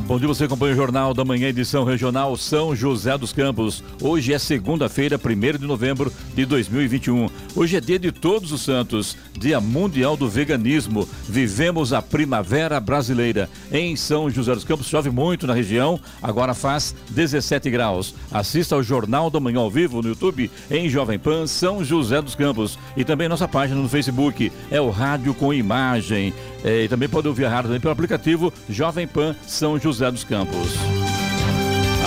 Bom dia você acompanha o Jornal da Manhã, edição regional São José dos Campos. Hoje é segunda-feira, 1 de novembro de 2021. Hoje é dia de Todos os Santos, dia mundial do veganismo. Vivemos a primavera brasileira. Em São José dos Campos chove muito na região, agora faz 17 graus. Assista ao Jornal da Manhã ao vivo no YouTube em Jovem Pan São José dos Campos e também nossa página no Facebook, é o Rádio com Imagem. É, e também pode ouvir a rádio pelo aplicativo Jovem Pan São José dos Campos.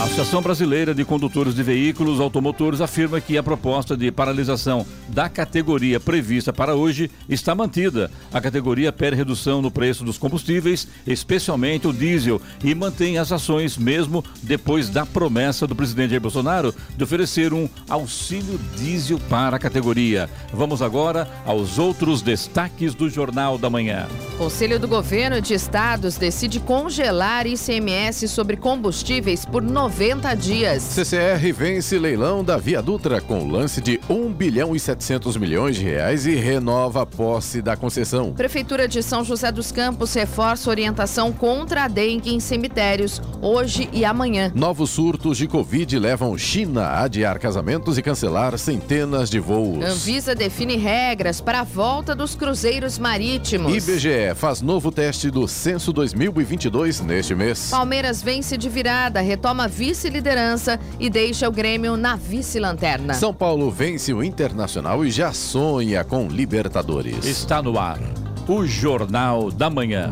A Associação Brasileira de Condutores de Veículos Automotores afirma que a proposta de paralisação da categoria prevista para hoje está mantida. A categoria pede redução no preço dos combustíveis, especialmente o diesel, e mantém as ações mesmo depois da promessa do presidente Jair Bolsonaro de oferecer um auxílio diesel para a categoria. Vamos agora aos outros destaques do Jornal da Manhã. Conselho do Governo de Estados decide congelar ICMS sobre combustíveis por 90 dias. CCR vence leilão da Via Dutra com lance de 1 bilhão e 700 milhões de reais e renova a posse da concessão. Prefeitura de São José dos Campos reforça orientação contra a dengue em cemitérios hoje e amanhã. Novos surtos de Covid levam China a adiar casamentos e cancelar centenas de voos. Anvisa define regras para a volta dos cruzeiros marítimos. IBGE faz novo teste do Censo 2022 neste mês. Palmeiras vence de virada, retoma vice-liderança e deixa o Grêmio na vice-lanterna. São Paulo vence o Internacional e já sonha com Libertadores. Está no ar o Jornal da Manhã.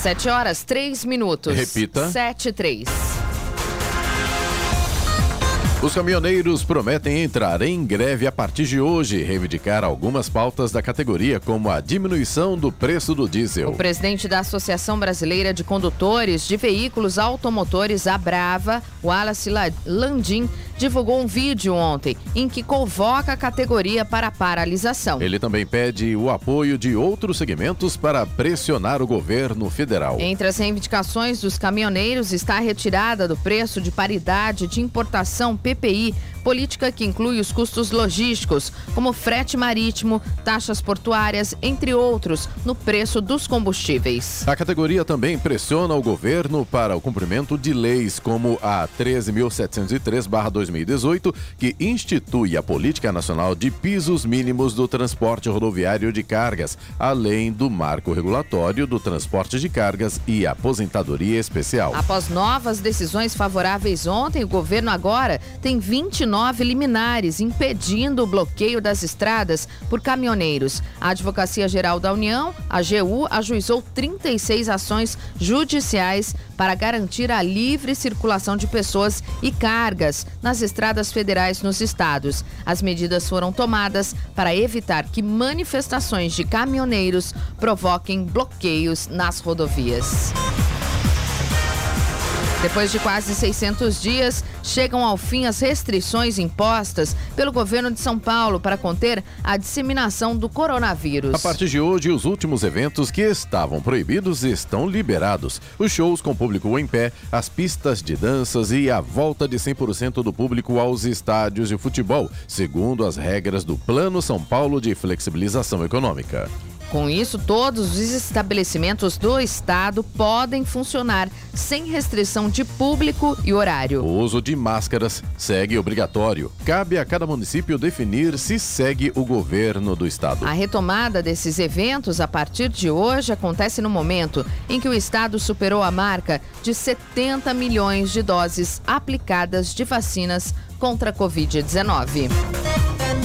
Sete horas, três minutos. Repita. Sete, três. Os caminhoneiros prometem entrar em greve a partir de hoje e reivindicar algumas pautas da categoria, como a diminuição do preço do diesel. O presidente da Associação Brasileira de Condutores de Veículos Automotores, a Brava, Wallace Landim, divulgou um vídeo ontem em que convoca a categoria para paralisação. Ele também pede o apoio de outros segmentos para pressionar o governo federal. Entre as reivindicações dos caminhoneiros está a retirada do preço de paridade de importação PPI, política que inclui os custos logísticos, como frete marítimo, taxas portuárias, entre outros, no preço dos combustíveis. A categoria também pressiona o governo para o cumprimento de leis como a 13.703-2018, que institui a Política Nacional de Pisos Mínimos do Transporte Rodoviário de Cargas, além do marco regulatório do transporte de cargas e aposentadoria especial. Após novas decisões favoráveis ontem, o governo agora tem 29 liminares impedindo o bloqueio das estradas por caminhoneiros. A Advocacia Geral da União, a AGU, ajuizou 36 ações judiciais para garantir a livre circulação de pessoas e cargas nas estradas federais nos estados. As medidas foram tomadas para evitar que manifestações de caminhoneiros provoquem bloqueios nas rodovias. Depois de quase 600 dias, chegam ao fim as restrições impostas pelo governo de São Paulo para conter a disseminação do coronavírus. A partir de hoje, os últimos eventos que estavam proibidos estão liberados. Os shows com público em pé, as pistas de danças e a volta de 100% do público aos estádios de futebol, segundo as regras do Plano São Paulo de Flexibilização Econômica. Com isso, todos os estabelecimentos do estado podem funcionar sem restrição de público e horário. O uso de máscaras segue obrigatório. Cabe a cada município definir se segue o governo do estado. A retomada desses eventos a partir de hoje acontece no momento em que o estado superou a marca de 70 milhões de doses aplicadas de vacinas contra a Covid-19.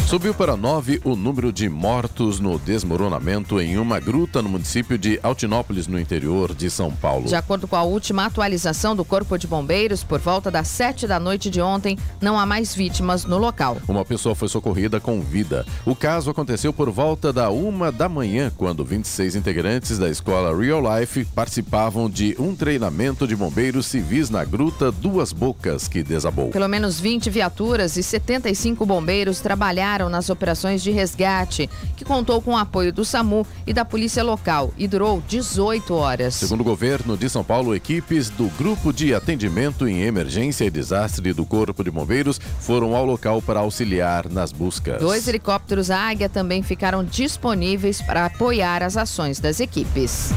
Subiu para nove o número de mortos no desmoronamento em uma gruta no município de Altinópolis, no interior de São Paulo. De acordo com a última atualização do Corpo de Bombeiros, por volta das sete da noite de ontem, não há mais vítimas no local. Uma pessoa foi socorrida com vida. O caso aconteceu por volta da uma da manhã, quando 26 integrantes da escola Real Life participavam de um treinamento de bombeiros civis na gruta Duas Bocas, que desabou. Pelo menos 20 viaturas e 75 bombeiros trabalharam nas operações de resgate, que contou com o apoio do SAMU e da polícia local e durou 18 horas. Segundo o governo de São Paulo, equipes do Grupo de Atendimento em Emergência e Desastre do Corpo de Bombeiros foram ao local para auxiliar nas buscas. Dois helicópteros Águia também ficaram disponíveis para apoiar as ações das equipes.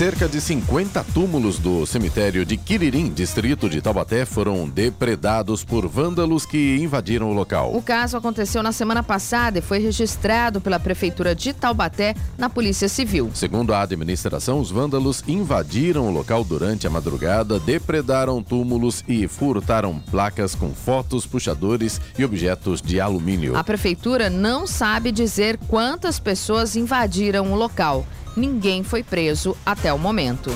Cerca de 50 túmulos do cemitério de Quiririm, distrito de Taubaté, foram depredados por vândalos que invadiram o local. O caso aconteceu na semana passada e foi registrado pela Prefeitura de Taubaté na Polícia Civil. Segundo a administração, os vândalos invadiram o local durante a madrugada, depredaram túmulos e furtaram placas com fotos, puxadores e objetos de alumínio. A Prefeitura não sabe dizer quantas pessoas invadiram o local ninguém foi preso até o momento.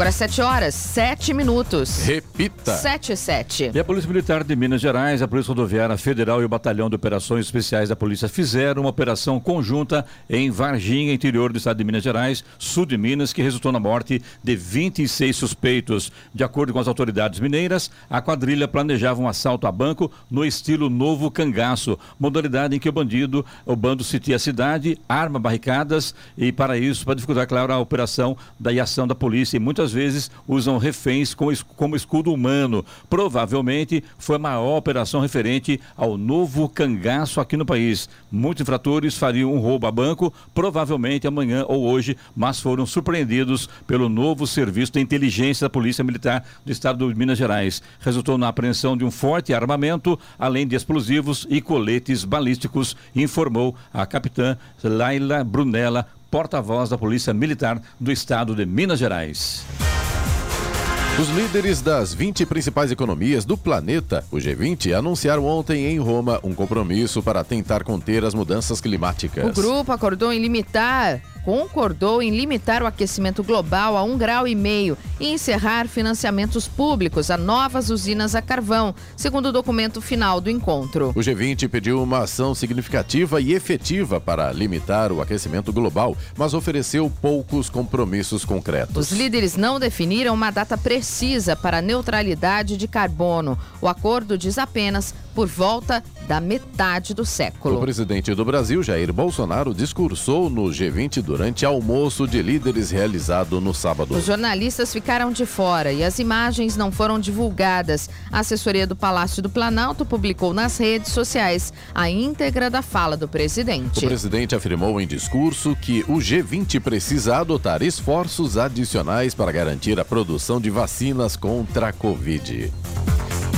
Agora 7 horas, 7 minutos. Repita. 7 e 7. E a Polícia Militar de Minas Gerais, a Polícia Rodoviária Federal e o Batalhão de Operações Especiais da Polícia fizeram uma operação conjunta em Varginha, interior do estado de Minas Gerais, sul de Minas, que resultou na morte de 26 suspeitos. De acordo com as autoridades mineiras, a quadrilha planejava um assalto a banco no estilo novo cangaço, modalidade em que o bandido, o bando sitia a cidade, arma barricadas e para isso, para dificultar, claro, a operação da ação da polícia e muitas muitas vezes usam reféns como escudo humano. Provavelmente foi a maior operação referente ao novo cangaço aqui no país. Muitos infratores fariam um roubo a banco, provavelmente amanhã ou hoje, mas foram surpreendidos pelo novo serviço de inteligência da Polícia Militar do Estado de Minas Gerais. Resultou na apreensão de um forte armamento, além de explosivos e coletes balísticos, informou a capitã Laila Brunella, porta-voz da Polícia Militar do Estado de Minas Gerais. Os líderes das 20 principais economias do planeta, o G20, anunciaram ontem em Roma um compromisso para tentar conter as mudanças climáticas. O grupo acordou em limitar concordou em limitar o aquecimento global a um grau e meio e encerrar financiamentos públicos a novas usinas a carvão, segundo o documento final do encontro. O G20 pediu uma ação significativa e efetiva para limitar o aquecimento global, mas ofereceu poucos compromissos concretos. Os líderes não definiram uma data precisa para a neutralidade de carbono. O acordo diz apenas por volta da metade do século. O presidente do Brasil, Jair Bolsonaro, discursou no G20 durante almoço de líderes realizado no sábado. Os jornalistas ficaram de fora e as imagens não foram divulgadas. A assessoria do Palácio do Planalto publicou nas redes sociais a íntegra da fala do presidente. O presidente afirmou em discurso que o G20 precisa adotar esforços adicionais para garantir a produção de vacinas contra a Covid.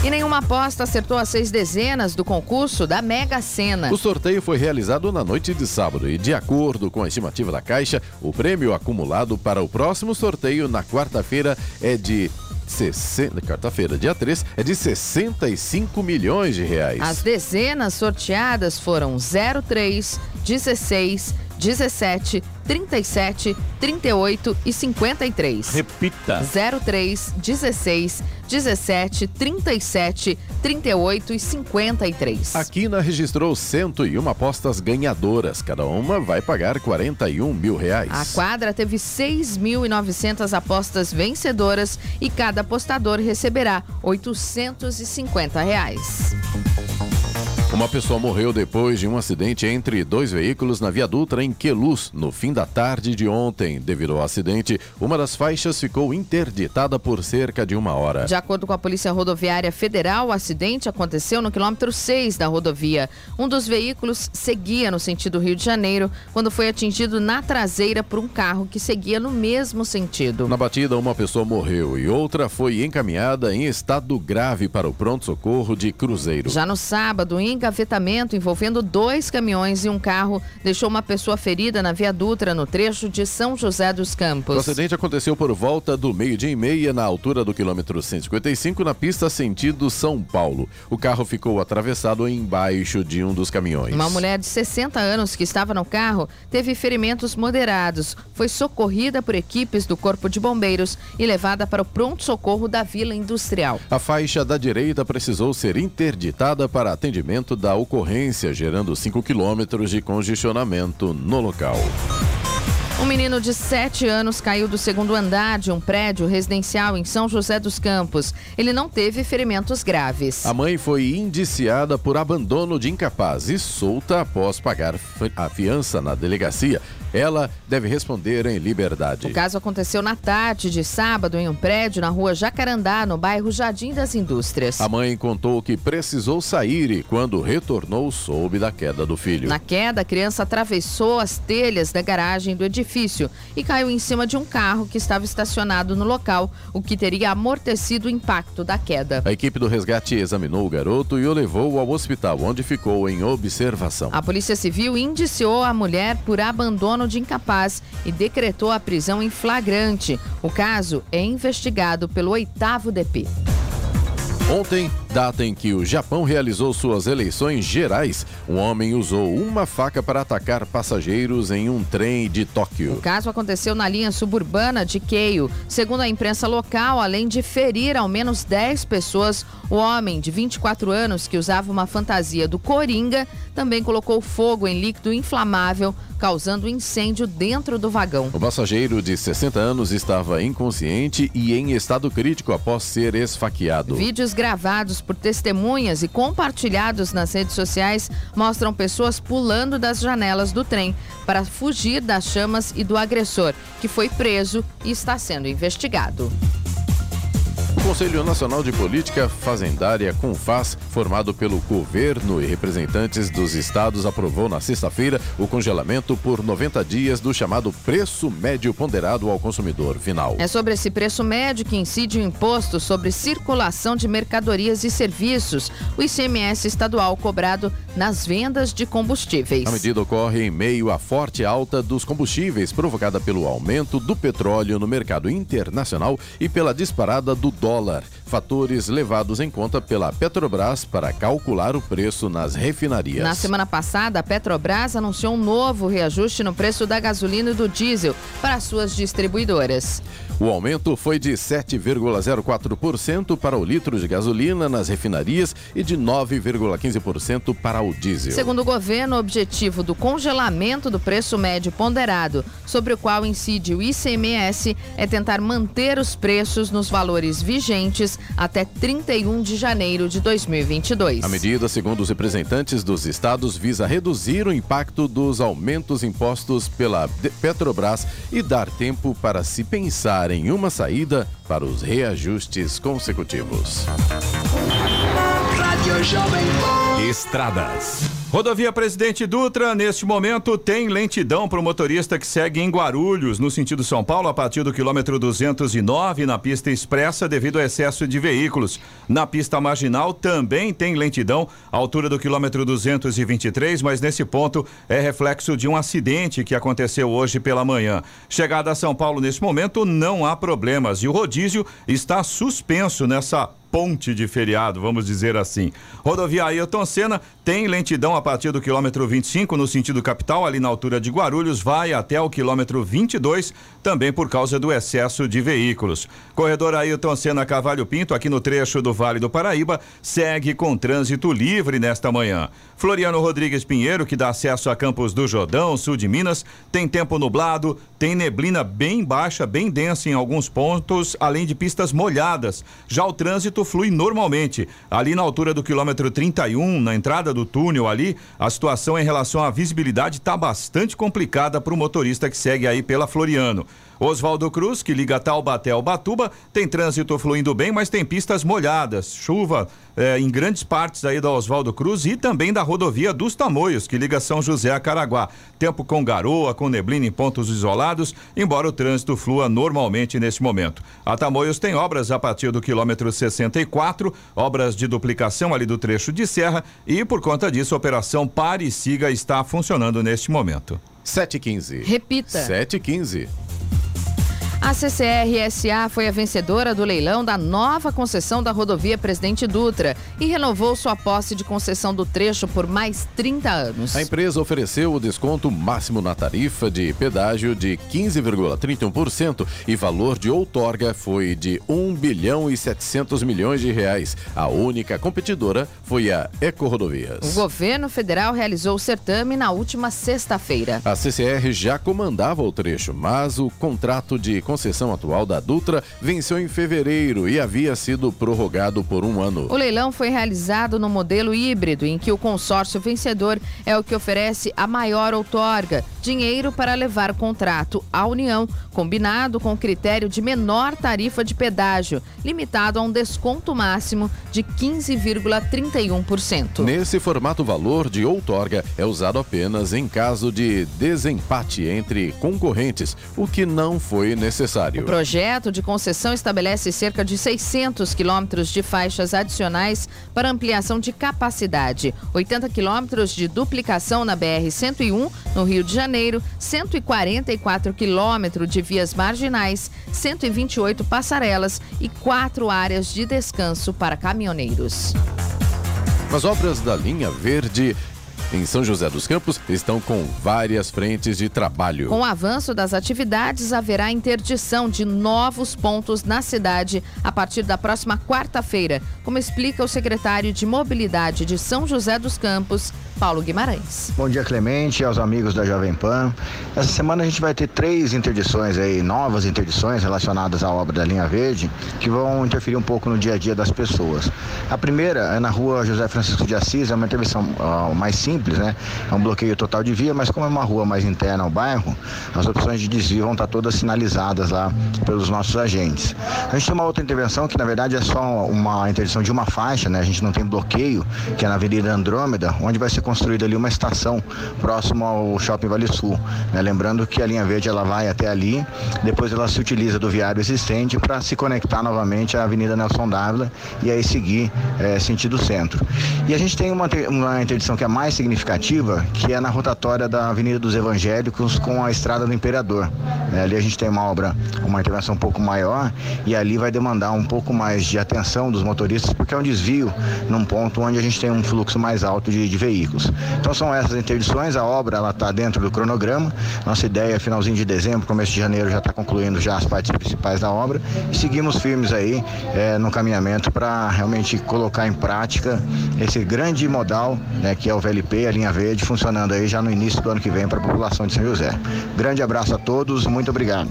E nenhuma aposta acertou as seis dezenas do concurso da Mega Sena. O sorteio foi realizado na noite de sábado e, de acordo com a estimativa da Caixa, o prêmio acumulado para o próximo sorteio na quarta-feira é de 60, quarta-feira, dia 3, é de 65 milhões de reais. As dezenas sorteadas foram 03, 16, 17, 37, 38 e 53. Repita. 03, 16, 17, 37, 38 e 53. A Quina registrou 101 apostas ganhadoras. Cada uma vai pagar 41 mil reais. A quadra teve 6.900 apostas vencedoras e cada apostador receberá 850 reais. Uma pessoa morreu depois de um acidente entre dois veículos na Via Dutra, em Queluz, no fim da tarde de ontem. Devido ao acidente, uma das faixas ficou interditada por cerca de uma hora. De acordo com a Polícia Rodoviária Federal, o acidente aconteceu no quilômetro 6 da rodovia. Um dos veículos seguia no sentido Rio de Janeiro quando foi atingido na traseira por um carro que seguia no mesmo sentido. Na batida, uma pessoa morreu e outra foi encaminhada em estado grave para o pronto-socorro de Cruzeiro. Já no sábado, em engavetamento envolvendo dois caminhões e um carro deixou uma pessoa ferida na Via Dutra, no trecho de São José dos Campos. O acidente aconteceu por volta do meio-dia e meia, na altura do quilômetro 155, na pista sentido São Paulo. O carro ficou atravessado embaixo de um dos caminhões. Uma mulher de 60 anos que estava no carro teve ferimentos moderados. Foi socorrida por equipes do Corpo de Bombeiros e levada para o pronto-socorro da Vila Industrial. A faixa da direita precisou ser interditada para atendimento da ocorrência, gerando 5 quilômetros de congestionamento no local. Um menino de 7 anos caiu do segundo andar de um prédio residencial em São José dos Campos. Ele não teve ferimentos graves. A mãe foi indiciada por abandono de incapaz e solta após pagar a fiança na delegacia. Ela deve responder em liberdade. O caso aconteceu na tarde de sábado em um prédio na rua Jacarandá, no bairro Jardim das Indústrias. A mãe contou que precisou sair e, quando retornou, soube da queda do filho. Na queda, a criança atravessou as telhas da garagem do edifício e caiu em cima de um carro que estava estacionado no local, o que teria amortecido o impacto da queda. A equipe do resgate examinou o garoto e o levou ao hospital, onde ficou em observação. A Polícia Civil indiciou a mulher por abandono de incapaz e decretou a prisão em flagrante. O caso é investigado pelo oitavo DP. Ontem, data em que o Japão realizou suas eleições gerais, um homem usou uma faca para atacar passageiros em um trem de Tóquio. O caso aconteceu na linha suburbana de Keio. Segundo a imprensa local, além de ferir ao menos 10 pessoas, o homem de 24 anos, que usava uma fantasia do Coringa, também colocou fogo em líquido inflamável causando incêndio dentro do vagão. O passageiro de 60 anos estava inconsciente e em estado crítico após ser esfaqueado. Vídeos gravados por testemunhas e compartilhados nas redes sociais mostram pessoas pulando das janelas do trem para fugir das chamas e do agressor, que foi preso e está sendo investigado. Conselho Nacional de Política Fazendária, CONFAS, formado pelo governo e representantes dos estados, aprovou na sexta-feira o congelamento por 90 dias do chamado preço médio ponderado ao consumidor final. É sobre esse preço médio que incide o imposto sobre circulação de mercadorias e serviços, o ICMS estadual cobrado nas vendas de combustíveis. A medida ocorre em meio à forte alta dos combustíveis provocada pelo aumento do petróleo no mercado internacional e pela disparada do dólar, merhabalar. Fatores levados em conta pela Petrobras para calcular o preço nas refinarias. Na semana passada, a Petrobras anunciou um novo reajuste no preço da gasolina e do diesel para suas distribuidoras. O aumento foi de 7,04% para o litro de gasolina nas refinarias e de 9,15% para o diesel. Segundo o governo, o objetivo do congelamento do preço médio ponderado, sobre o qual incide o ICMS, é tentar manter os preços nos valores vigentes até 31 de janeiro de 2022. A medida, segundo os representantes dos estados, visa reduzir o impacto dos aumentos impostos pela Petrobras e dar tempo para se pensar em uma saída para os reajustes consecutivos. Estradas. Rodovia Presidente Dutra, neste momento, tem lentidão para o motorista que segue em Guarulhos, no sentido São Paulo, a partir do quilômetro 209, na pista expressa, devido ao excesso de veículos. Na pista marginal também tem lentidão, altura do quilômetro 223, mas nesse ponto é reflexo de um acidente que aconteceu hoje pela manhã. Chegada a São Paulo, neste momento, não há problemas e o rodízio está suspenso nessa ponte de feriado, vamos dizer assim. Rodovia Ailton Senna tem lentidão a partir do quilômetro 25 no sentido capital, ali na altura de Guarulhos, vai até o quilômetro 22, também por causa do excesso de veículos. Corredor Ailton Senna Cavalho Pinto, aqui no trecho do Vale do Paraíba, segue com trânsito livre nesta manhã. Floriano Rodrigues Pinheiro, que dá acesso a Campos do Jordão, sul de Minas, tem tempo nublado, tem neblina bem baixa, bem densa em alguns pontos, além de pistas molhadas. Já o trânsito flui normalmente. Ali na altura do quilômetro 31, na entrada do túnel ali, a situação em relação à visibilidade está bastante complicada para o motorista que segue aí pela Floriano. Oswaldo Cruz, que liga Taubaté ao Batuba, tem trânsito fluindo bem, mas tem pistas molhadas. Chuva eh, em grandes partes aí da Oswaldo Cruz e também da rodovia dos Tamoios, que liga São José a Caraguá. Tempo com garoa, com neblina em pontos isolados, embora o trânsito flua normalmente neste momento. A Tamoios tem obras a partir do quilômetro 64, obras de duplicação ali do trecho de serra e, por conta disso, a operação Pare e Siga está funcionando neste momento. 7h15. Repita. 7h15. A CCR-SA foi a vencedora do leilão da nova concessão da rodovia Presidente Dutra e renovou sua posse de concessão do trecho por mais 30 anos. A empresa ofereceu o desconto máximo na tarifa de pedágio de 15,31% e valor de outorga foi de 1 bilhão e 700 milhões de reais. A única competidora foi a Eco Rodovias. O governo federal realizou o certame na última sexta-feira. A CCR já comandava o trecho, mas o contrato de concessão atual da Dutra venceu em fevereiro e havia sido prorrogado por um ano. O leilão foi realizado no modelo híbrido, em que o consórcio vencedor é o que oferece a maior outorga, dinheiro para levar o contrato à União, combinado com o critério de menor tarifa de pedágio, limitado a um desconto máximo de 15,31%. Nesse formato, o valor de outorga é usado apenas em caso de desempate entre concorrentes, o que não foi necessário necessário. O projeto de concessão estabelece cerca de 600 quilômetros de faixas adicionais para ampliação de capacidade, 80 quilômetros de duplicação na BR-101, no Rio de Janeiro, 144 quilômetros de vias marginais, 128 passarelas e quatro áreas de descanso para caminhoneiros. As obras da linha verde em São José dos Campos estão com várias frentes de trabalho. Com o avanço das atividades, haverá interdição de novos pontos na cidade a partir da próxima quarta-feira, como explica o secretário de Mobilidade de São José dos Campos, Paulo Guimarães. Bom dia, Clemente, aos amigos da Jovem Pan. Essa semana a gente vai ter três interdições aí, novas interdições relacionadas à obra da linha verde, que vão interferir um pouco no dia a dia das pessoas. A primeira é na rua José Francisco de Assis, é uma intervenção mais simples, né? É um bloqueio total de via, mas como é uma rua mais interna ao bairro, as opções de desvio vão estar todas sinalizadas lá pelos nossos agentes. A gente tem uma outra intervenção que na verdade é só uma interdição de uma faixa, né? A gente não tem bloqueio, que é na Avenida Andrômeda, onde vai ser construída ali uma estação próximo ao Shopping Vale Sul. Né? Lembrando que a linha verde ela vai até ali, depois ela se utiliza do viário existente para se conectar novamente à Avenida Nelson Dávila e aí seguir é, sentido centro. E a gente tem uma, uma interdição que é mais significativa, que é na rotatória da Avenida dos Evangélicos com a Estrada do Imperador. É, ali a gente tem uma obra, uma intervenção um pouco maior e ali vai demandar um pouco mais de atenção dos motoristas, porque é um desvio num ponto onde a gente tem um fluxo mais alto de, de veículos. Então são essas interdições, a obra ela está dentro do cronograma. Nossa ideia é finalzinho de dezembro, começo de janeiro já está concluindo já as partes principais da obra e seguimos firmes aí é, no caminhamento para realmente colocar em prática esse grande modal, né, que é o VLP, a linha verde, funcionando aí já no início do ano que vem para a população de São José. Grande abraço a todos, muito obrigado.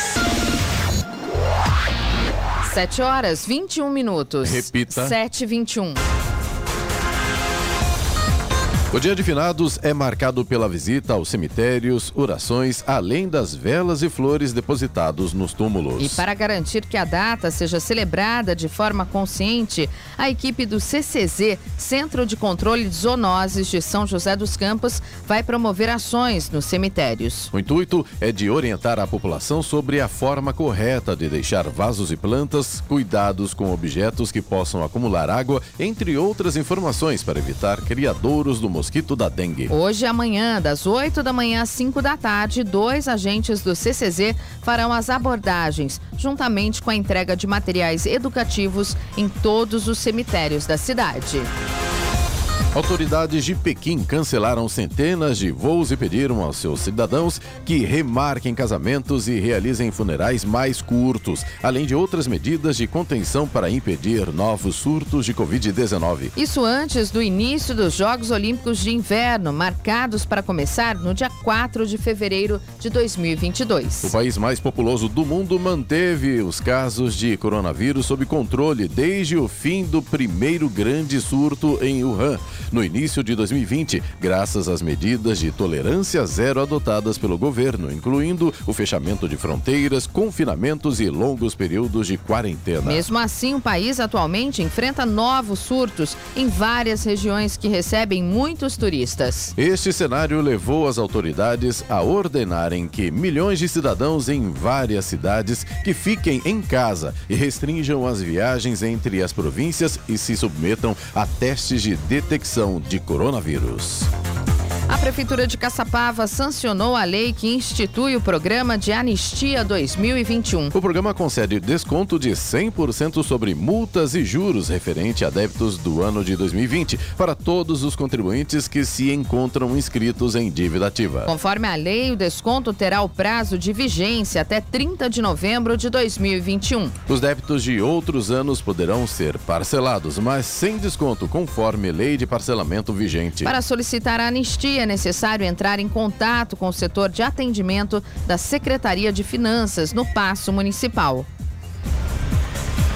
7 horas 21 minutos. Repita. 7 e 21. O dia de finados é marcado pela visita aos cemitérios, orações, além das velas e flores depositados nos túmulos. E para garantir que a data seja celebrada de forma consciente, a equipe do CCZ, Centro de Controle de Zoonoses de São José dos Campos, vai promover ações nos cemitérios. O intuito é de orientar a população sobre a forma correta de deixar vasos e plantas, cuidados com objetos que possam acumular água, entre outras informações para evitar criadouros do mosquito da dengue. Hoje e amanhã, das 8 da manhã às 5 da tarde, dois agentes do CCZ farão as abordagens, juntamente com a entrega de materiais educativos em todos os cemitérios da cidade. Autoridades de Pequim cancelaram centenas de voos e pediram aos seus cidadãos que remarquem casamentos e realizem funerais mais curtos, além de outras medidas de contenção para impedir novos surtos de Covid-19. Isso antes do início dos Jogos Olímpicos de Inverno, marcados para começar no dia 4 de fevereiro de 2022. O país mais populoso do mundo manteve os casos de coronavírus sob controle desde o fim do primeiro grande surto em Wuhan no início de 2020, graças às medidas de tolerância zero adotadas pelo governo, incluindo o fechamento de fronteiras, confinamentos e longos períodos de quarentena. Mesmo assim, o país atualmente enfrenta novos surtos em várias regiões que recebem muitos turistas. Este cenário levou as autoridades a ordenarem que milhões de cidadãos em várias cidades que fiquem em casa e restringam as viagens entre as províncias e se submetam a testes de detecção de coronavírus. A Prefeitura de Caçapava sancionou a lei que institui o programa de Anistia 2021. O programa concede desconto de 100% sobre multas e juros referente a débitos do ano de 2020 para todos os contribuintes que se encontram inscritos em dívida ativa. Conforme a lei, o desconto terá o prazo de vigência até 30 de novembro de 2021. Os débitos de outros anos poderão ser parcelados, mas sem desconto, conforme lei de parcelamento vigente. Para solicitar a anistia, é necessário entrar em contato com o setor de atendimento da Secretaria de Finanças no Paço Municipal.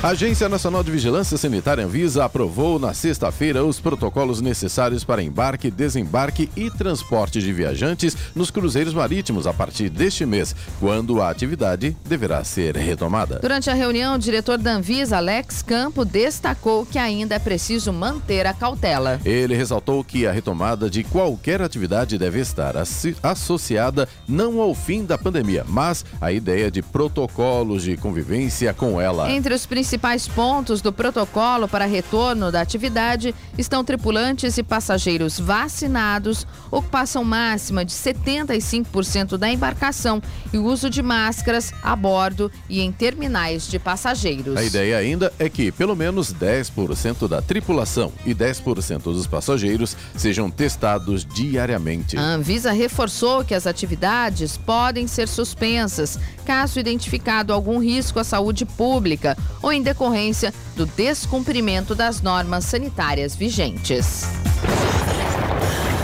A Agência Nacional de Vigilância Sanitária Anvisa aprovou na sexta-feira os protocolos necessários para embarque, desembarque e transporte de viajantes nos cruzeiros marítimos a partir deste mês, quando a atividade deverá ser retomada. Durante a reunião, o diretor da Anvisa, Alex Campo, destacou que ainda é preciso manter a cautela. Ele ressaltou que a retomada de qualquer atividade deve estar associada não ao fim da pandemia, mas à ideia de protocolos de convivência com ela. Entre os principais pontos do protocolo para retorno da atividade estão tripulantes e passageiros vacinados, ocupação máxima de 75% da embarcação e uso de máscaras a bordo e em terminais de passageiros. A ideia ainda é que pelo menos 10% da tripulação e 10% dos passageiros sejam testados diariamente. A Anvisa reforçou que as atividades podem ser suspensas caso identificado algum risco à saúde pública ou em decorrência do descumprimento das normas sanitárias vigentes.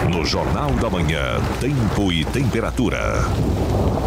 No Jornal da Manhã, Tempo e Temperatura.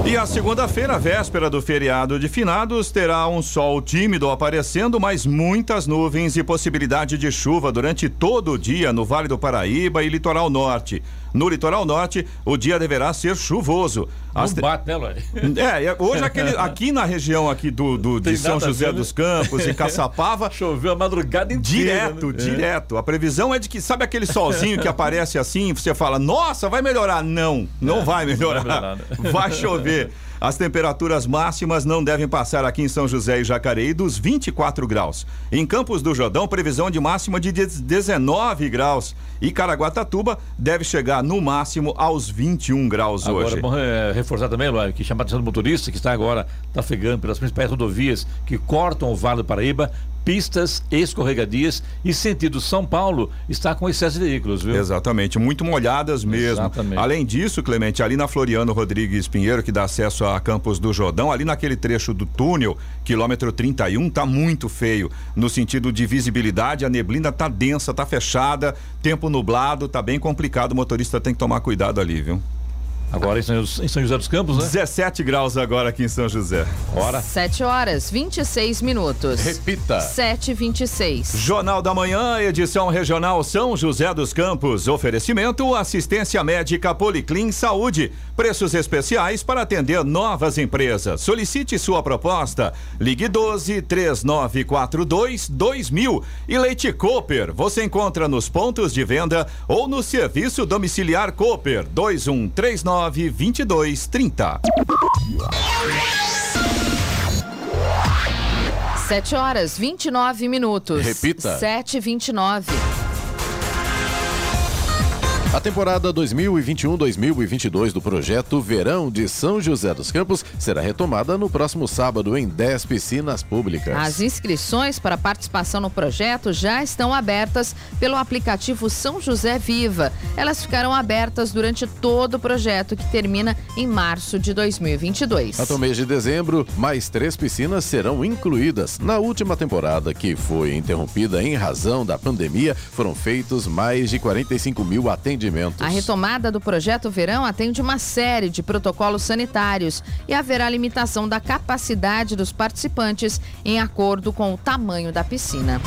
E a segunda-feira, véspera do feriado de finados, terá um sol tímido aparecendo, mas muitas nuvens e possibilidade de chuva durante todo o dia no Vale do Paraíba e Litoral Norte. No litoral norte, o dia deverá ser chuvoso. As Não bate, né, Lói? É, é, hoje aquele, aqui na região aqui do, do de São José dos Campos, em Caçapava. Choveu a madrugada inteira. Direto, né? direto. A previsão é de que, sabe aquele solzinho que aparece assim, você fala, nossa, vai melhorar. Não, não é, vai melhorar. Vai, melhorar, né? vai chover. As temperaturas máximas não devem passar aqui em São José e Jacareí dos 24 graus. Em Campos do Jordão, previsão de máxima de 19 graus. E Caraguatatuba deve chegar no máximo aos 21 graus agora, hoje. Agora, é, reforçar também, Luan, que chama a atenção do motorista que está agora trafegando pelas principais rodovias que cortam o Vale do Paraíba, pistas escorregadias e sentido São Paulo está com excesso de veículos, viu? Exatamente, muito molhadas mesmo. Exatamente. Além disso, Clemente, ali na Floriano Rodrigues Pinheiro, que dá acesso a Campos do Jordão, ali naquele trecho do túnel, quilômetro 31, tá muito feio. No sentido de visibilidade, a neblina tá densa, tá fechada, tempo nublado, tá bem complicado, o motorista tem que tomar cuidado ali, viu? Agora em São, José dos Campos, né? 17 graus agora aqui em São José. Hora. 7 horas, 26 minutos. Repita. 7 e 26 Jornal da Manhã, edição regional São José dos Campos. Oferecimento assistência médica Policlin Saúde. Preços especiais para atender novas empresas. Solicite sua proposta. Ligue 12 3942 2000. E Leite Cooper. Você encontra nos pontos de venda ou no serviço domiciliar Cooper 2139 nove vinte e dois trinta. Sete horas vinte e nove minutos. Repita. Sete vinte e nove. A temporada 2021-2022 do projeto Verão de São José dos Campos será retomada no próximo sábado em 10 piscinas públicas. As inscrições para participação no projeto já estão abertas pelo aplicativo São José Viva. Elas ficarão abertas durante todo o projeto que termina em março de 2022. Até o mês de dezembro, mais três piscinas serão incluídas. Na última temporada, que foi interrompida em razão da pandemia, foram feitos mais de 45 mil atendimentos atendimentos. A retomada do projeto Verão atende uma série de protocolos sanitários e haverá limitação da capacidade dos participantes em acordo com o tamanho da piscina.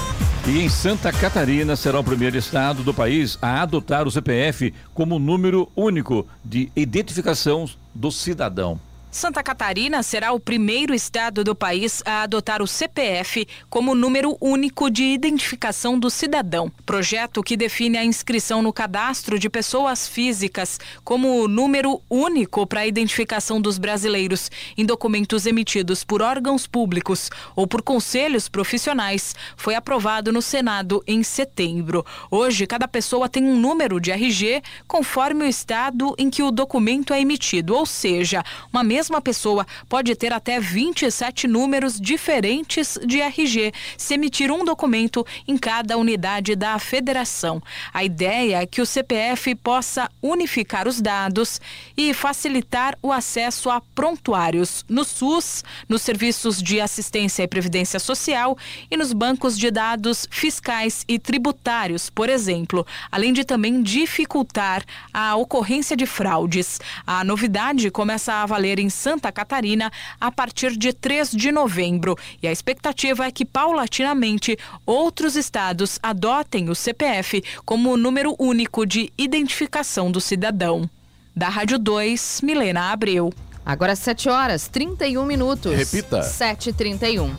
E em Santa Catarina será o primeiro estado do país a adotar o CPF como número único de identificação do cidadão. Santa Catarina será o primeiro estado do país a adotar o CPF como número único de identificação do cidadão. Projeto que define a inscrição no cadastro de pessoas físicas como número único para a identificação dos brasileiros em documentos emitidos por órgãos públicos ou por conselhos profissionais foi aprovado no Senado em setembro. Hoje, cada pessoa tem um número de RG conforme o estado em que o documento é emitido, ou seja, uma mesma mesma pessoa pode ter até 27 números diferentes de RG se emitir um documento em cada unidade da federação. A ideia é que o CPF possa unificar os dados e facilitar o acesso a prontuários no SUS, nos serviços de assistência e previdência social e nos bancos de dados fiscais e tributários, por exemplo, além de também dificultar a ocorrência de fraudes. A novidade começa a valer em Santa Catarina a partir de 3 de novembro. E a expectativa é que, paulatinamente, outros estados adotem o CPF como número único de identificação do cidadão. Da Rádio 2, Milena Abreu. Agora 7 horas 31 minutos. Repita. 7h31.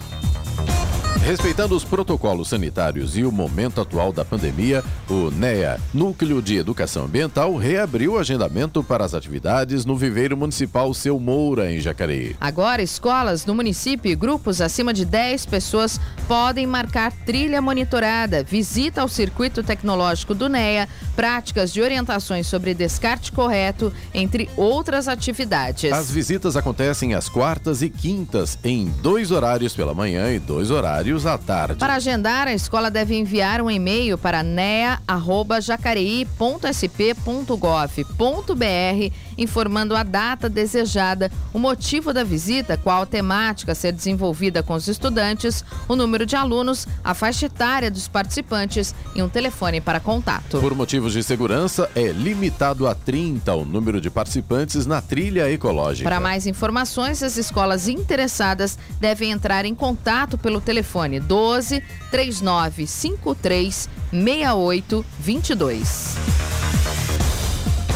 Respeitando os protocolos sanitários e o momento atual da pandemia, o NEA, Núcleo de Educação Ambiental, reabriu o agendamento para as atividades no Viveiro Municipal Seu Moura, em Jacareí. Agora, escolas no município e grupos acima de 10 pessoas podem marcar trilha monitorada, visita ao circuito tecnológico do NEA, práticas de orientações sobre descarte correto, entre outras atividades. As visitas acontecem às quartas e quintas, em dois horários pela manhã e dois horários à tarde. Para agendar, a escola deve enviar um e-mail para nea.jacareí.sp.gov.br informando a data desejada, o motivo da visita, qual temática a ser desenvolvida com os estudantes, o número de alunos, a faixa etária dos participantes e um telefone para contato. Por motivos de segurança, é limitado a 30 o número de participantes na trilha ecológica. Para mais informações, as escolas interessadas devem entrar em contato pelo telefone 12 3953 6822.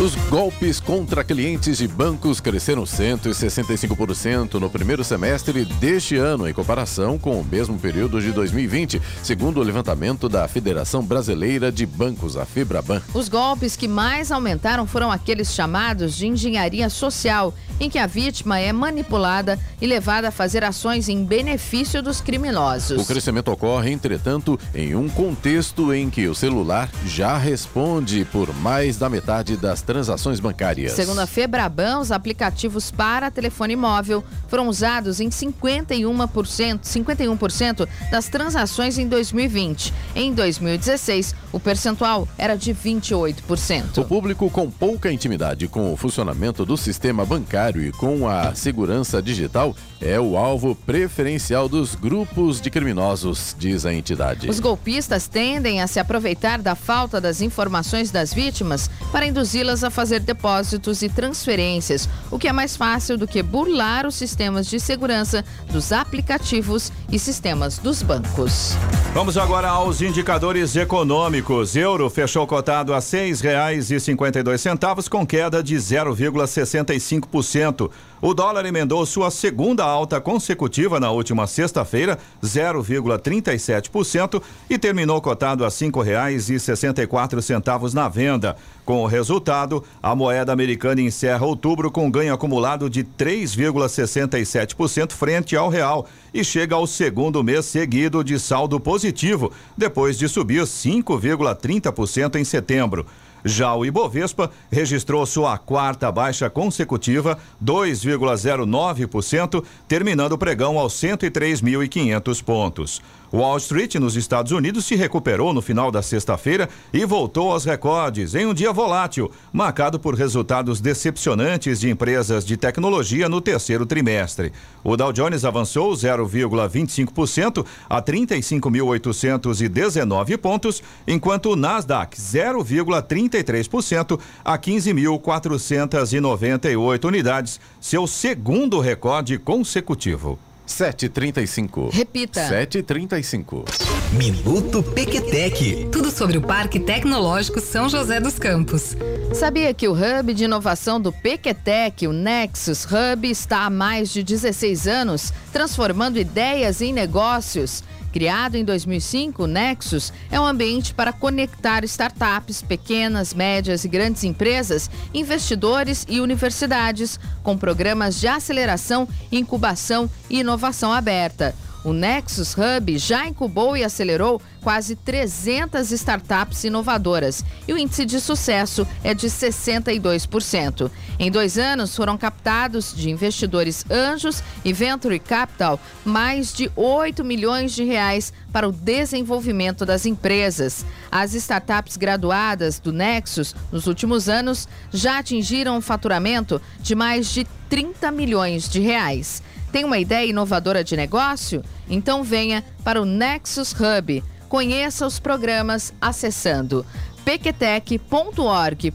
Os golpes contra clientes de bancos cresceram 165% no primeiro semestre deste ano, em comparação com o mesmo período de 2020, segundo o levantamento da Federação Brasileira de Bancos, a FEBRABAN. Os golpes que mais aumentaram foram aqueles chamados de engenharia social, em que a vítima é manipulada e levada a fazer ações em benefício dos criminosos. O crescimento ocorre, entretanto, em um contexto em que o celular já responde por mais da metade das transações bancárias. Segundo a Febraban, os aplicativos para telefone móvel foram usados em 51%, 51% das transações em 2020. Em 2016, o percentual era de 28%. O público com pouca intimidade com o funcionamento do sistema bancário e com a segurança digital é o alvo preferencial dos grupos de criminosos, diz a entidade. Os golpistas tendem a se aproveitar da falta das informações das vítimas para induzi-las a fazer depósitos e transferências, o que é mais fácil do que burlar os sistemas de segurança dos aplicativos e sistemas dos bancos. Vamos agora aos indicadores econômicos. Euro fechou cotado a R$ 6,52 com queda de 0,65%. O dólar emendou sua segunda alta consecutiva na última sexta-feira, 0,37%, e terminou cotado a R$ 5,64 na venda. Com o resultado, a moeda americana encerra outubro com ganho acumulado de 3,67% frente ao real e chega ao segundo mês seguido de saldo positivo, depois de subir 5,30% em setembro. Já o Ibovespa registrou sua quarta baixa consecutiva, 2,09%, terminando o pregão aos 103.500 pontos. Wall Street, nos Estados Unidos, se recuperou no final da sexta-feira e voltou aos recordes em um dia volátil, marcado por resultados decepcionantes de empresas de tecnologia no terceiro trimestre. O Dow Jones avançou 0,25% a 35.819 pontos, enquanto o Nasdaq 0,33% a 15.498 unidades, seu segundo recorde consecutivo. 7h35. Repita. 7h35. Minuto Pequetec. Tudo sobre o Parque Tecnológico São José dos Campos. Sabia que o Hub de Inovação do Pequetec, o Nexus Hub, está há mais de 16 anos transformando ideias em negócios? Criado em 2005, o Nexus é um ambiente para conectar startups, pequenas, médias e grandes empresas, investidores e universidades, com programas de aceleração, incubação e inovação aberta. O Nexus Hub já incubou e acelerou quase 300 startups inovadoras e o índice de sucesso é de 62%. Em dois anos, foram captados de investidores anjos e venture capital mais de 8 milhões de reais para o desenvolvimento das empresas. As startups graduadas do Nexus nos últimos anos já atingiram um faturamento de mais de 30 milhões de reais. Tem uma ideia inovadora de negócio? Então venha para o Nexus Hub. Conheça os programas acessando pequetec.org.br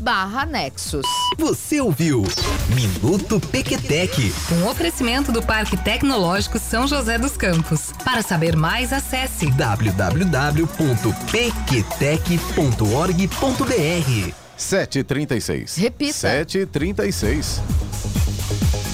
barra Nexus. Você ouviu Minuto Pequetec. Um oferecimento do Parque Tecnológico São José dos Campos. Para saber mais, acesse www.pequetec.org.br 7h36. Repita. 7h36.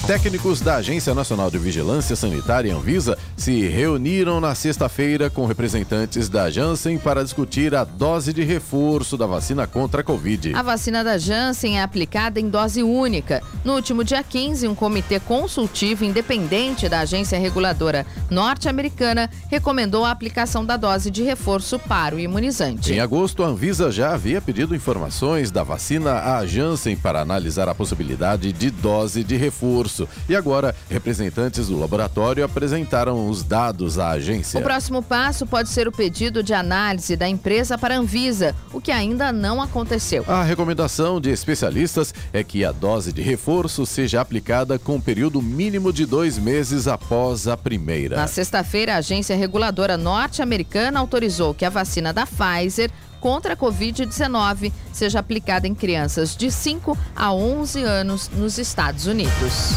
Técnicos da Agência Nacional de Vigilância Sanitária Anvisa se reuniram na sexta-feira com representantes da Janssen para discutir a dose de reforço da vacina contra a Covid. A vacina da Janssen é aplicada em dose única. No último dia 15, um comitê consultivo independente da agência reguladora norte-americana recomendou a aplicação da dose de reforço para o imunizante. Em agosto, a Anvisa já havia pedido informações da vacina à Janssen para analisar a possibilidade de dose de reforço. E agora, representantes do laboratório apresentaram os dados à agência. O próximo passo pode ser o pedido de análise da empresa para a Anvisa, o que ainda não aconteceu. A recomendação de especialistas é que a dose de reforço seja aplicada com um período mínimo de dois meses após a primeira. Na sexta-feira, a agência reguladora norte-americana autorizou que a vacina da Pfizer contra a Covid-19 seja aplicada em crianças de 5 a 11 anos nos Estados Unidos.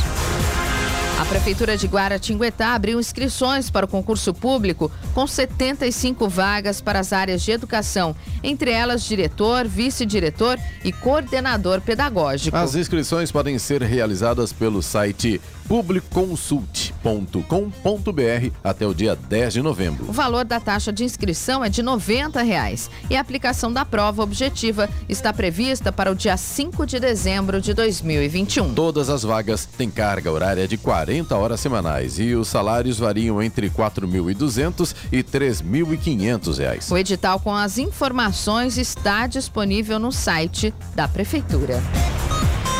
A Prefeitura de Guaratinguetá abriu inscrições para o concurso público com 75 vagas para as áreas de educação, entre elas diretor, vice-diretor e coordenador pedagógico. As inscrições podem ser realizadas pelo site publicconsult.com.br até o dia 10 de novembro. O valor da taxa de inscrição é de 90 reais, e a aplicação da prova objetiva está prevista para o dia 5 de dezembro de 2021. Todas as vagas têm carga horária de 40 horas semanais e os salários variam entre R$ 4.200 e 3.500 reais. O edital com as informações está disponível no site da Prefeitura.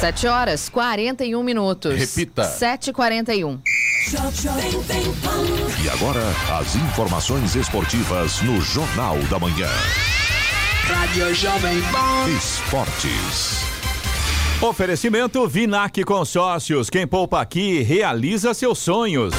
7 horas 41 minutos. Repita. 7h41. E agora, as informações esportivas no Jornal da Manhã. Rádio Jovem Pan. Esportes. Oferecimento Vinac Consórcios. Quem poupa aqui realiza seus sonhos.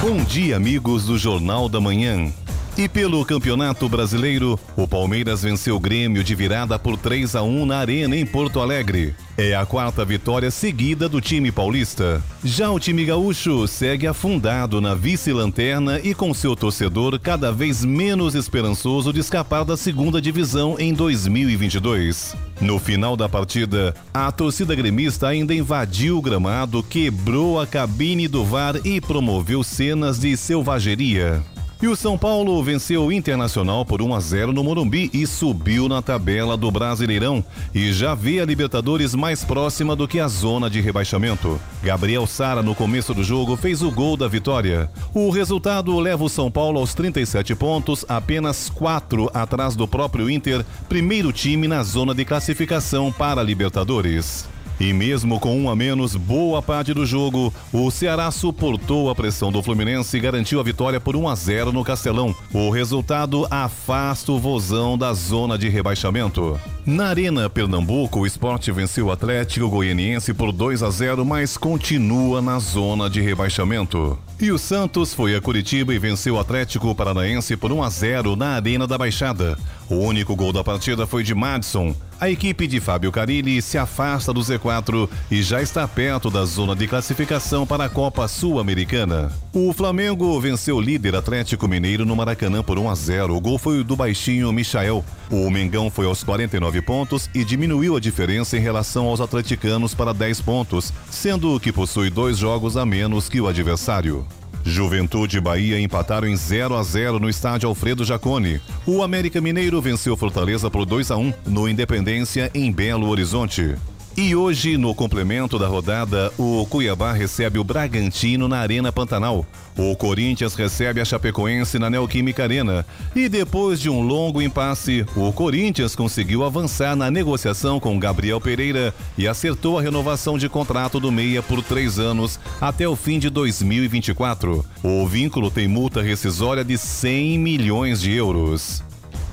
Bom dia, amigos do Jornal da Manhã. E pelo Campeonato Brasileiro, o Palmeiras venceu o Grêmio de virada por 3 a 1 na Arena em Porto Alegre. É a quarta vitória seguida do time paulista. Já o time gaúcho segue afundado na vice-lanterna e com seu torcedor cada vez menos esperançoso de escapar da segunda divisão em 2022. No final da partida, a torcida gremista ainda invadiu o gramado, quebrou a cabine do VAR e promoveu cenas de selvageria. E o São Paulo venceu o Internacional por 1 a 0 no Morumbi e subiu na tabela do Brasileirão e já vê a Libertadores mais próxima do que a zona de rebaixamento. Gabriel Sara no começo do jogo fez o gol da vitória. O resultado leva o São Paulo aos 37 pontos, apenas 4 atrás do próprio Inter, primeiro time na zona de classificação para a Libertadores. E mesmo com um a menos, boa parte do jogo, o Ceará suportou a pressão do Fluminense e garantiu a vitória por 1 a 0 no Castelão. O resultado afasta o Vozão da zona de rebaixamento. Na Arena Pernambuco, o esporte venceu o Atlético Goianiense por 2 a 0, mas continua na zona de rebaixamento. E o Santos foi a Curitiba e venceu o Atlético Paranaense por 1 a 0 na Arena da Baixada. O único gol da partida foi de Madison. A equipe de Fábio Carilli se afasta do Z4 e já está perto da zona de classificação para a Copa Sul-Americana. O Flamengo venceu o líder Atlético Mineiro no Maracanã por 1 a 0. O gol foi do baixinho Michael. O Mengão foi aos 49 pontos e diminuiu a diferença em relação aos atleticanos para 10 pontos, sendo que possui dois jogos a menos que o adversário. Juventude e Bahia empataram em 0 a 0 no estádio Alfredo Jacone. O América Mineiro venceu Fortaleza por 2 a 1 no Independência em Belo Horizonte. E hoje, no complemento da rodada, o Cuiabá recebe o Bragantino na Arena Pantanal. O Corinthians recebe a Chapecoense na Neoquímica Arena. E depois de um longo impasse, o Corinthians conseguiu avançar na negociação com Gabriel Pereira e acertou a renovação de contrato do Meia por três anos até o fim de 2024. O vínculo tem multa rescisória de 100 milhões de euros.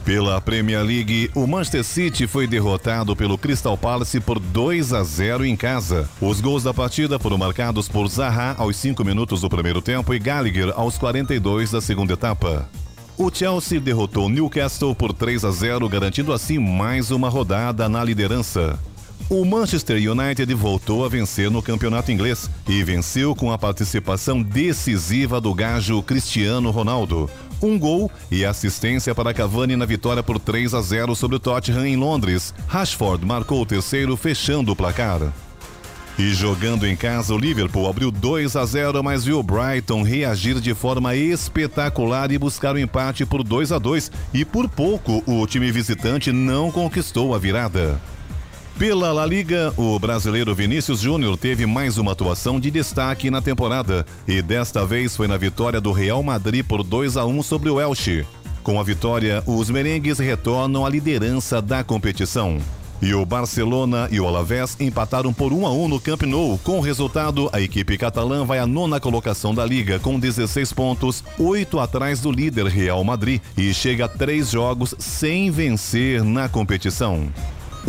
Pela Premier League, o Manchester City foi derrotado pelo Crystal Palace por 2 a 0 em casa. Os gols da partida foram marcados por Zaha aos 5 minutos do primeiro tempo e Gallagher aos 42 da segunda etapa. O Chelsea derrotou Newcastle por 3 a 0, garantindo assim mais uma rodada na liderança. O Manchester United voltou a vencer no campeonato inglês e venceu com a participação decisiva do gajo Cristiano Ronaldo. Um gol e assistência para Cavani na vitória por 3 a 0 sobre o Tottenham em Londres. Rashford marcou o terceiro, fechando o placar. E jogando em casa, o Liverpool abriu 2 a 0, mas viu o Brighton reagir de forma espetacular e buscar o empate por 2 a 2. E por pouco, o time visitante não conquistou a virada. Pela La Liga, o brasileiro Vinícius Júnior teve mais uma atuação de destaque na temporada e desta vez foi na vitória do Real Madrid por 2 a 1 sobre o Elche. Com a vitória, os merengues retornam à liderança da competição. E o Barcelona e o Alavés empataram por 1 a 1 no Camp Nou. Com o resultado, a equipe catalã vai à nona colocação da liga com 16 pontos, 8 atrás do líder Real Madrid e chega a três jogos sem vencer na competição.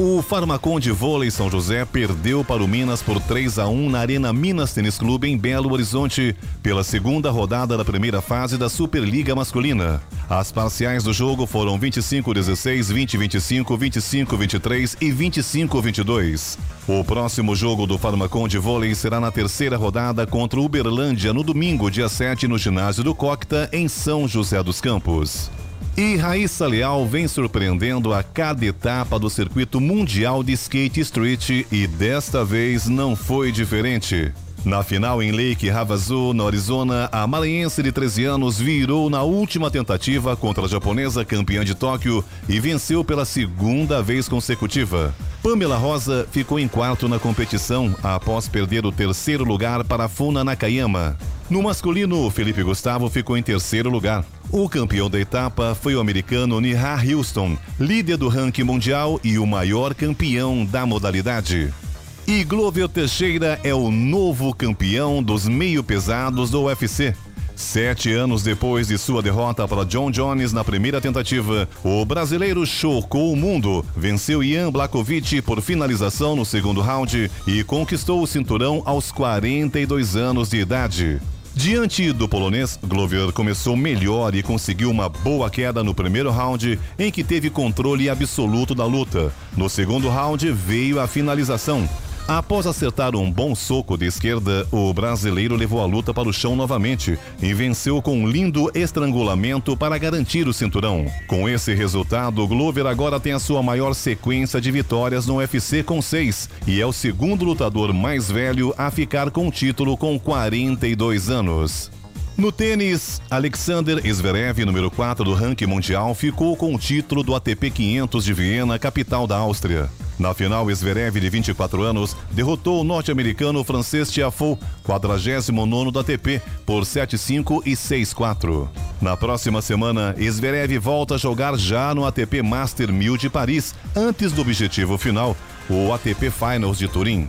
O Farmacon de Vôlei São José perdeu para o Minas por 3 a 1 na Arena Minas Tênis Clube em Belo Horizonte, pela segunda rodada da primeira fase da Superliga Masculina. As parciais do jogo foram 25-16, 20-25, 25-23 e 25-22. O próximo jogo do Farmacon de Vôlei será na terceira rodada contra o Uberlândia no domingo, dia 7, no ginásio do Cocta, em São José dos Campos. E Raíssa Leal vem surpreendendo a cada etapa do circuito mundial de skate street e desta vez não foi diferente. Na final em Lake Havasu, no Arizona, a maranhense de 13 anos virou na última tentativa contra a japonesa campeã de Tóquio e venceu pela segunda vez consecutiva. Pamela Rosa ficou em quarto na competição após perder o terceiro lugar para Funa Nakayama. No masculino, Felipe Gustavo ficou em terceiro lugar. O campeão da etapa foi o americano Nihar Houston, líder do ranking mundial e o maior campeão da modalidade. E Glover Teixeira é o novo campeão dos meio pesados do UFC. Sete anos depois de sua derrota para John Jones na primeira tentativa, o brasileiro chocou o mundo, venceu Ian Blakovic por finalização no segundo round e conquistou o cinturão aos 42 anos de idade. Diante do polonês, Glover começou melhor e conseguiu uma boa queda no primeiro round, em que teve controle absoluto da luta. No segundo round veio a finalização. Após acertar um bom soco de esquerda, o brasileiro levou a luta para o chão novamente e venceu com um lindo estrangulamento para garantir o cinturão. Com esse resultado, Glover agora tem a sua maior sequência de vitórias no UFC com seis e é o segundo lutador mais velho a ficar com o título com 42 anos. No tênis, Alexander Zverev, número 4 do ranking mundial, ficou com o título do ATP 500 de Viena, capital da Áustria. Na final, Zverev, de 24 anos, derrotou o norte-americano francês Tiafoe, 49 do ATP, por 7-5 e 6-4. Na próxima semana, Zverev volta a jogar já no ATP Master 1000 de Paris, antes do objetivo final, o ATP Finals de Turim.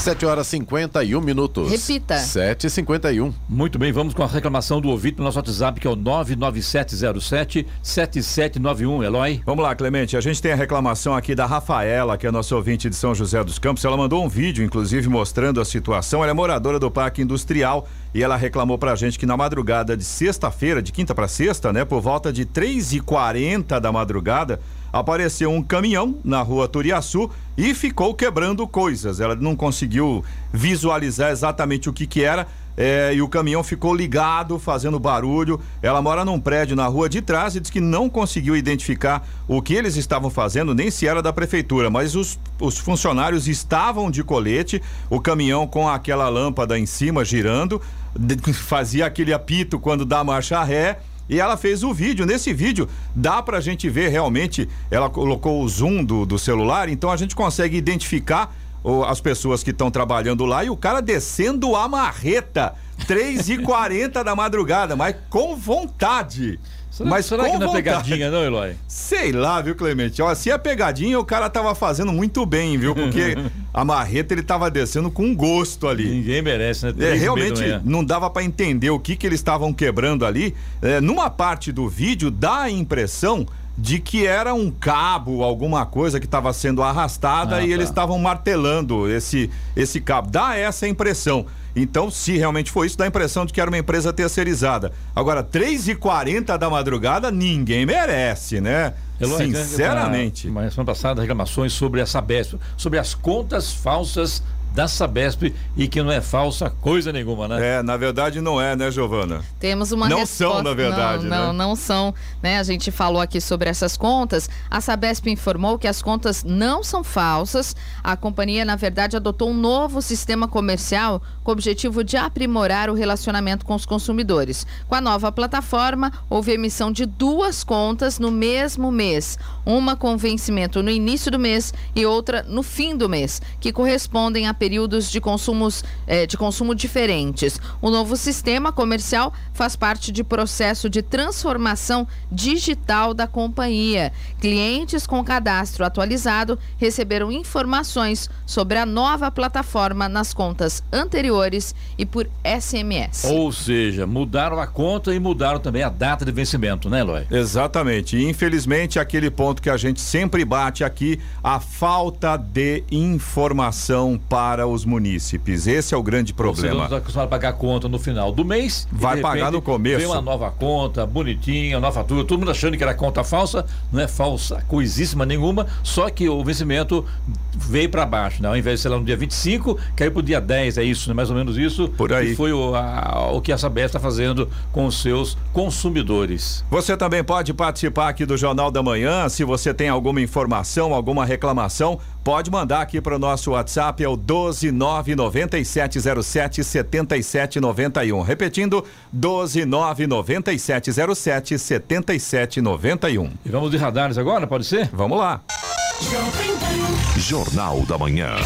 7 horas 51 minutos. Repita. 7 e 51 Muito bem, vamos com a reclamação do ouvinte no nosso WhatsApp, que é o 99707-7791. Eloy? Vamos lá, Clemente. A gente tem a reclamação aqui da Rafaela, que é nossa ouvinte de São José dos Campos. Ela mandou um vídeo, inclusive, mostrando a situação. Ela é moradora do Parque Industrial e ela reclamou pra gente que na madrugada de sexta-feira, de quinta para sexta, né, por volta de 3h40 da madrugada, apareceu um caminhão na rua Turiaçu e ficou quebrando coisas. Ela não conseguiu visualizar exatamente o que que era. é, e o caminhão ficou ligado, fazendo barulho. Ela mora num prédio na rua de trás e diz que não conseguiu identificar o que eles estavam fazendo, nem se era da prefeitura, mas os, os funcionários estavam de colete, o caminhão com aquela lâmpada em cima girando, fazia aquele apito quando dá marcha ré. E ela fez o vídeo. Nesse vídeo, dá pra gente ver realmente. Ela colocou o zoom do, do celular, então a gente consegue identificar o- as pessoas que estão trabalhando lá e o cara descendo a marreta. 3 e 40 da madrugada, mas com vontade. Será, mas será que não é pegadinha, não, Eloy? Sei lá, viu, Clemente? Ó, se é pegadinha, o cara tava fazendo muito bem, viu? Porque a marreta ele tava descendo com gosto ali. Ninguém merece, né? É, realmente não dava pra entender o que que eles estavam quebrando ali. É, numa parte do vídeo dá a impressão de que era um cabo, alguma coisa que estava sendo arrastada Ah, e tá. eles estavam martelando esse esse cabo. Dá essa impressão. Então, se realmente foi isso, dá a impressão de que era uma empresa terceirizada. Agora, 3h40 da madrugada, ninguém merece, né? Eloy, né, Sinceramente. Na, na semana passada, reclamações sobre a Sabesp, sobre as contas falsas da Sabesp e que não é falsa coisa nenhuma, né? É, na verdade não é, né, Giovana? Temos uma Não resposta. são, na verdade, Não, não, né? não são. Né? A gente falou aqui sobre essas contas. A Sabesp informou que as contas não são falsas. A companhia, na verdade, adotou um novo sistema comercial com o objetivo de aprimorar o relacionamento com os consumidores. Com a nova plataforma, houve emissão de duas contas no mesmo mês. Uma com vencimento no início do mês e outra no fim do mês, que correspondem a períodos de, consumos, eh, de consumo diferentes. O novo sistema comercial faz parte de processo de transformação digital da companhia. Clientes com cadastro atualizado receberam informações sobre a nova plataforma nas contas anteriores e por SMS. Ou seja, mudaram a conta e mudaram também a data de vencimento, né, Eloy? Exatamente. E infelizmente, aquele ponto que a gente sempre bate aqui, a falta de informação para para os munícipes. Esse é o grande problema. está acostumado a pagar a conta no final do mês. Vai de pagar repente, no começo. Vem uma nova conta, bonitinha, nova fatura. Todo mundo achando que era conta falsa. Não é falsa coisíssima nenhuma. Só que o vencimento veio para baixo. Né? Ao invés de ser lá no dia 25, caiu para o dia 10. É isso, né? mais ou menos isso. Por aí. E foi o, a- o que a Sabesp está fazendo com os seus consumidores. Você também pode participar aqui do Jornal da Manhã. Se você tem alguma informação, alguma reclamação, pode mandar aqui para o nosso WhatsApp, é o 12997077791. Repetindo, 12997077791. E vamos de radares agora, pode ser? Vamos lá. Jornal da Manhã.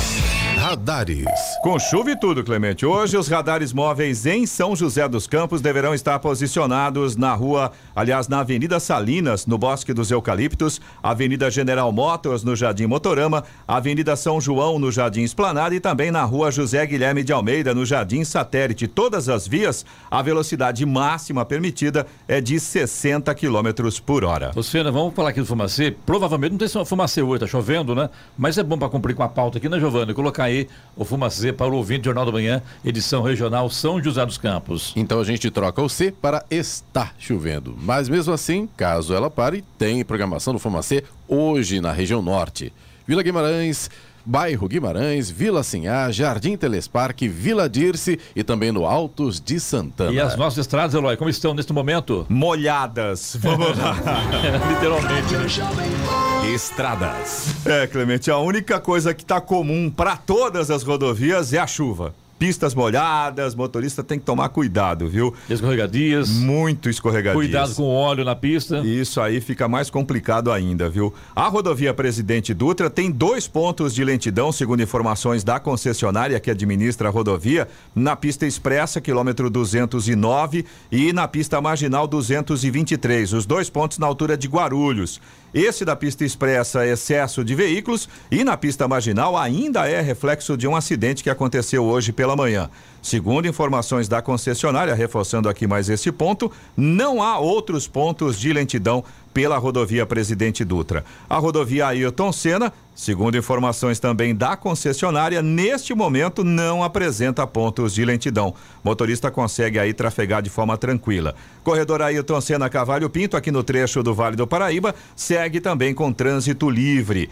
Radares. Com chuva e tudo, Clemente. Hoje, os radares móveis em São José dos Campos deverão estar posicionados na rua, aliás, na Avenida Salinas, no Bosque dos Eucaliptos, Avenida General Motors, no Jardim Motorama, Avenida São João, no Jardim Esplanada e também na rua José Guilherme de Almeida, no Jardim Satélite. Todas as vias, a velocidade máxima permitida é de 60 km por hora. Luciana, vamos falar aqui do Fumacê. Provavelmente não tem só Fumacê hoje, tá chovendo, né? Mas é bom para cumprir com a pauta aqui, né, Giovana? Colocar aí o Fumacê para o ouvinte do Jornal da Manhã, edição regional São José dos Campos. Então a gente troca o C para está chovendo. Mas mesmo assim, caso ela pare, tem programação do Fumacê hoje na região norte. Vila Guimarães, bairro Guimarães, Vila Sinhá, Jardim Telesparque, Vila Dirce e também no Altos de Santana. E as nossas estradas, Eloy, como estão neste momento? Molhadas. Vamos lá. Literalmente. né? Estradas. É, Clemente, a única coisa que está comum para todas as rodovias é a chuva. Pistas molhadas, motorista tem que tomar cuidado, viu? Escorregadias. Muito escorregadias. Cuidado com o óleo na pista. Isso aí fica mais complicado ainda, viu? A rodovia Presidente Dutra tem dois pontos de lentidão, segundo informações da concessionária que administra a rodovia, na pista expressa, quilômetro 209, e na pista marginal 223. Os dois pontos na altura de Guarulhos. Esse da pista expressa é excesso de veículos e na pista marginal ainda é reflexo de um acidente que aconteceu hoje pela manhã. Segundo informações da concessionária, reforçando aqui mais esse ponto, não há outros pontos de lentidão pela rodovia Presidente Dutra. A rodovia Ailton Senna, segundo informações também da concessionária, neste momento não apresenta pontos de lentidão. Motorista consegue aí trafegar de forma tranquila. Corredor Ailton Senna Cavalho Pinto, aqui no trecho do Vale do Paraíba, segue também com trânsito livre.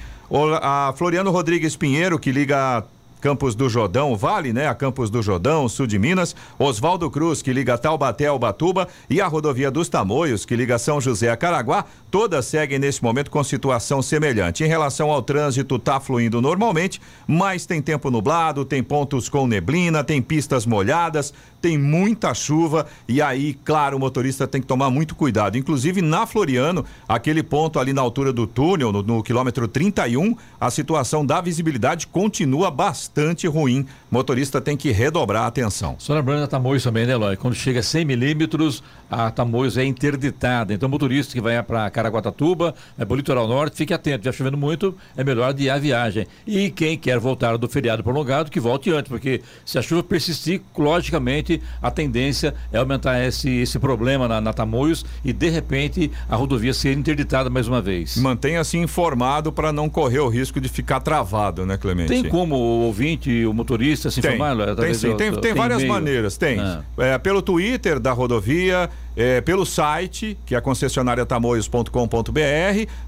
A Floriano Rodrigues Pinheiro, que liga Campos do Jordão, Vale, né? A Campos do Jordão, sul de Minas. Oswaldo Cruz, que liga Taubaté ao Batuba. E a rodovia dos Tamoios, que liga São José a Caraguá. Todas seguem nesse momento com situação semelhante. Em relação ao trânsito, tá fluindo normalmente, mas tem tempo nublado, tem pontos com neblina, tem pistas molhadas, tem muita chuva. E aí, claro, o motorista tem que tomar muito cuidado. Inclusive na Floriano, aquele ponto ali na altura do túnel, no, no quilômetro 31, a situação da visibilidade continua bastante ruim. Motorista tem que redobrar a atenção. Só lembrando da Tamoios também, né, Eloy? Quando chega a 100 milímetros, a Tamoios é interditada. Então, motorista que vai para Caraguatatuba, vai para o litoral norte, fique atento. Já chovendo muito, é melhor adiar a viagem. E quem quer voltar do feriado prolongado, que volte antes, porque se a chuva persistir, logicamente, a tendência é aumentar esse, esse problema na, na Tamoios e, de repente, a rodovia ser interditada mais uma vez. Mantenha-se informado para não correr o risco de ficar travado, né, Clemente? Tem como o ouvinte, o motorista se Tem, informar? Tem através sim, do- tem, tem várias maneiras, tem. Ah. É, pelo Twitter da rodovia, é, pelo site, que é concessionária tamoios.com.br,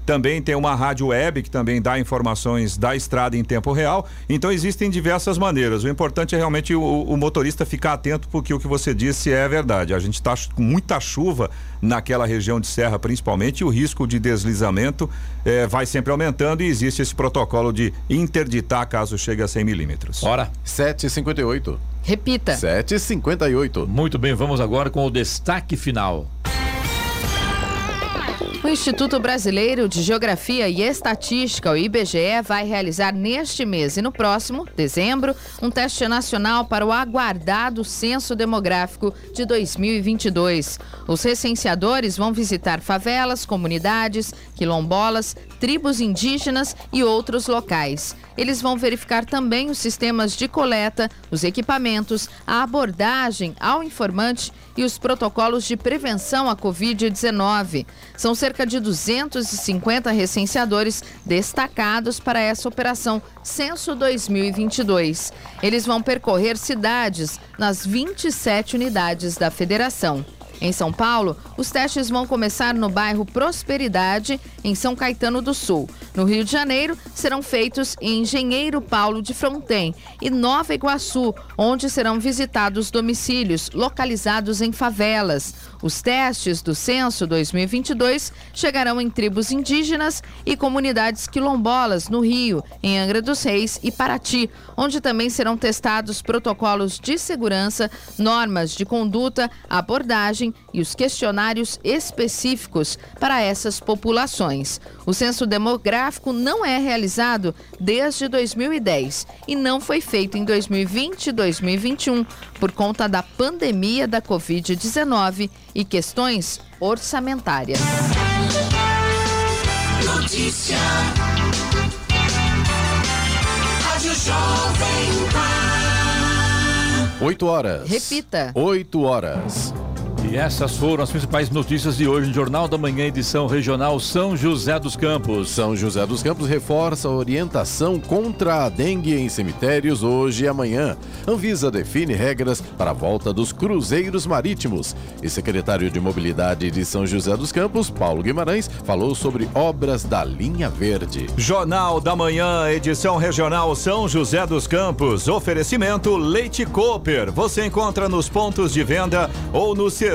também tem uma rádio web que também dá informações da estrada em tempo real. Então existem diversas maneiras. O importante é realmente o, o motorista ficar atento, porque o que você disse é verdade. A gente está com muita chuva naquela região de serra, principalmente, e o risco de deslizamento é, vai sempre aumentando e existe esse protocolo de interditar caso chegue a 100 milímetros. Bora. 7h58. Repita. 7h58. Muito bem, vamos agora com o destaque final. O Instituto Brasileiro de Geografia e Estatística, o IBGE, vai realizar neste mês e no próximo, dezembro, um teste nacional para o aguardado Censo Demográfico de 2022. Os recenseadores vão visitar favelas, comunidades, quilombolas, tribos indígenas e outros locais. Eles vão verificar também os sistemas de coleta, os equipamentos, a abordagem ao informante e os protocolos de prevenção à Covid-19. São cerca de 250 recenseadores destacados para essa operação Censo 2022. Eles vão percorrer cidades nas 27 unidades da federação. Em São Paulo, os testes vão começar no bairro Prosperidade, em São Caetano do Sul. No Rio de Janeiro, serão feitos em Engenheiro Paulo de Fronten e Nova Iguaçu, onde serão visitados domicílios localizados em favelas. Os testes do censo 2022 chegarão em tribos indígenas e comunidades quilombolas no Rio, em Angra dos Reis e Paraty, onde também serão testados protocolos de segurança, normas de conduta, abordagem e os questionários específicos para essas populações. O censo demográfico não é realizado desde 2010 e não foi feito em 2020 e 2021 por conta da pandemia da Covid-19 e questões orçamentárias. Notícia. Rádio Jovem Pan. 8 horas. Repita. 8 horas. E essas foram as principais notícias de hoje no Jornal da Manhã, edição regional São José dos Campos. São José dos Campos reforça a orientação contra a dengue em cemitérios hoje e amanhã. Anvisa define regras para a volta dos cruzeiros marítimos. E secretário de Mobilidade de São José dos Campos, Paulo Guimarães, falou sobre obras da linha verde. Jornal da Manhã, edição regional São José dos Campos. Oferecimento Leite Cooper. Você encontra nos pontos de venda ou no serviço